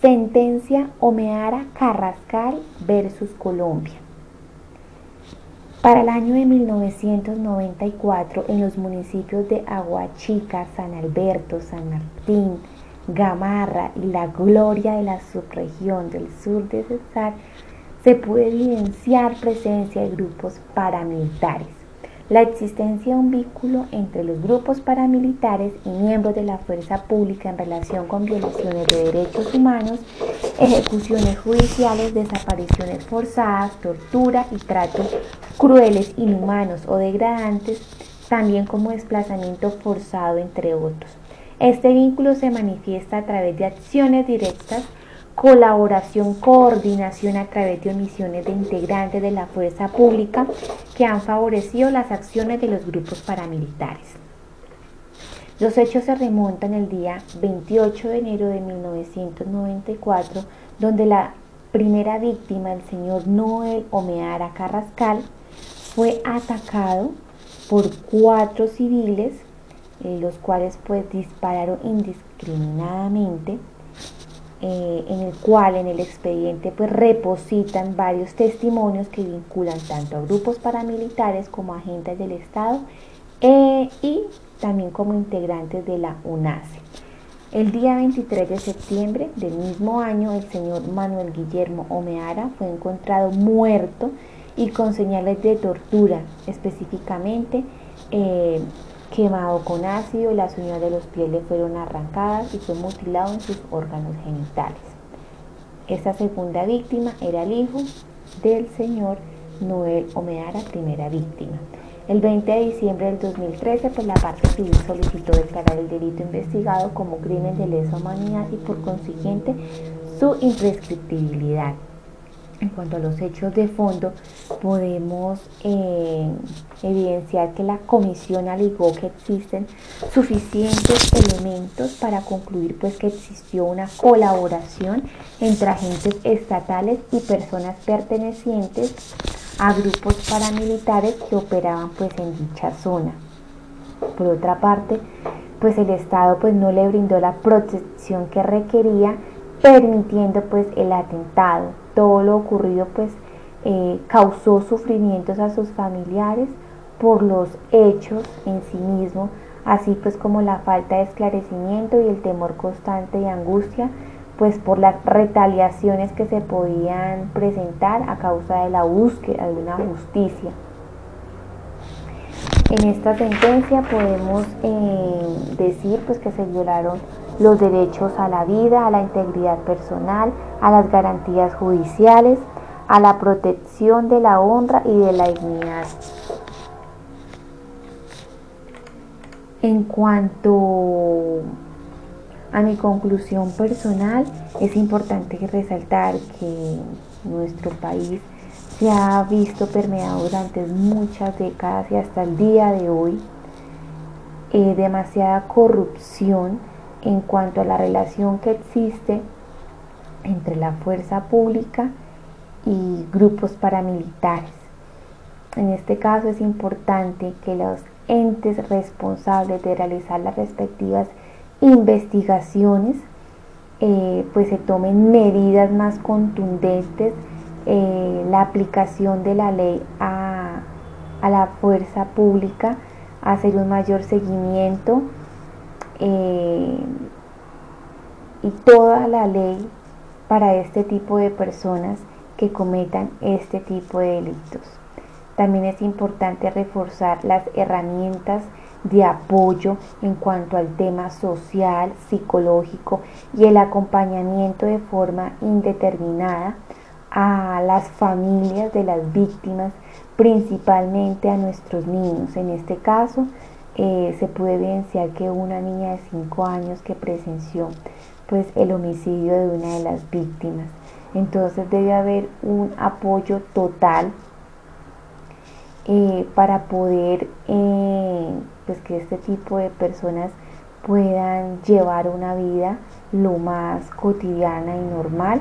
Sentencia Omeara Carrascal versus Colombia. Para el año de 1994, en los municipios de Aguachica, San Alberto, San Martín, Gamarra y La Gloria de la subregión del sur de Cesar, se puede evidenciar presencia de grupos paramilitares la existencia de un vínculo entre los grupos paramilitares y miembros de la fuerza pública en relación con violaciones de derechos humanos, ejecuciones judiciales, desapariciones forzadas, tortura y tratos crueles, inhumanos o degradantes, también como desplazamiento forzado, entre otros. Este vínculo se manifiesta a través de acciones directas colaboración, coordinación a través de omisiones de integrantes de la fuerza pública que han favorecido las acciones de los grupos paramilitares. Los hechos se remontan el día 28 de enero de 1994, donde la primera víctima, el señor Noel Omeara Carrascal, fue atacado por cuatro civiles, los cuales pues dispararon indiscriminadamente eh, en el cual en el expediente pues repositan varios testimonios que vinculan tanto a grupos paramilitares como a agentes del Estado eh, y también como integrantes de la UNACE. El día 23 de septiembre del mismo año, el señor Manuel Guillermo Omeara fue encontrado muerto y con señales de tortura, específicamente eh, quemado con ácido, las uñas de los pies le fueron arrancadas y fue mutilado en sus órganos genitales. Esta segunda víctima era el hijo del señor Noel Omeara, primera víctima. El 20 de diciembre del 2013, pues la parte civil solicitó declarar el delito investigado como crimen de lesa humanidad y por consiguiente su imprescriptibilidad. En cuanto a los hechos de fondo, podemos eh, evidenciar que la comisión alegó que existen suficientes elementos para concluir pues que existió una colaboración entre agentes estatales y personas pertenecientes a grupos paramilitares que operaban pues en dicha zona. Por otra parte, pues el Estado pues no le brindó la protección que requería permitiendo pues el atentado todo lo ocurrido pues eh, causó sufrimientos a sus familiares por los hechos en sí mismo, así pues como la falta de esclarecimiento y el temor constante y angustia, pues por las retaliaciones que se podían presentar a causa de la búsqueda de una justicia. En esta sentencia podemos eh, decir pues que se violaron los derechos a la vida, a la integridad personal, a las garantías judiciales, a la protección de la honra y de la dignidad. En cuanto a mi conclusión personal, es importante resaltar que nuestro país se ha visto permeado durante muchas décadas y hasta el día de hoy eh, demasiada corrupción en cuanto a la relación que existe entre la fuerza pública y grupos paramilitares. En este caso es importante que los entes responsables de realizar las respectivas investigaciones eh, pues se tomen medidas más contundentes, eh, la aplicación de la ley a, a la fuerza pública, hacer un mayor seguimiento eh, y toda la ley para este tipo de personas que cometan este tipo de delitos. También es importante reforzar las herramientas de apoyo en cuanto al tema social, psicológico y el acompañamiento de forma indeterminada a las familias de las víctimas, principalmente a nuestros niños. En este caso, eh, se puede evidenciar que una niña de 5 años que presenció pues el homicidio de una de las víctimas. Entonces debe haber un apoyo total eh, para poder eh, pues que este tipo de personas puedan llevar una vida lo más cotidiana y normal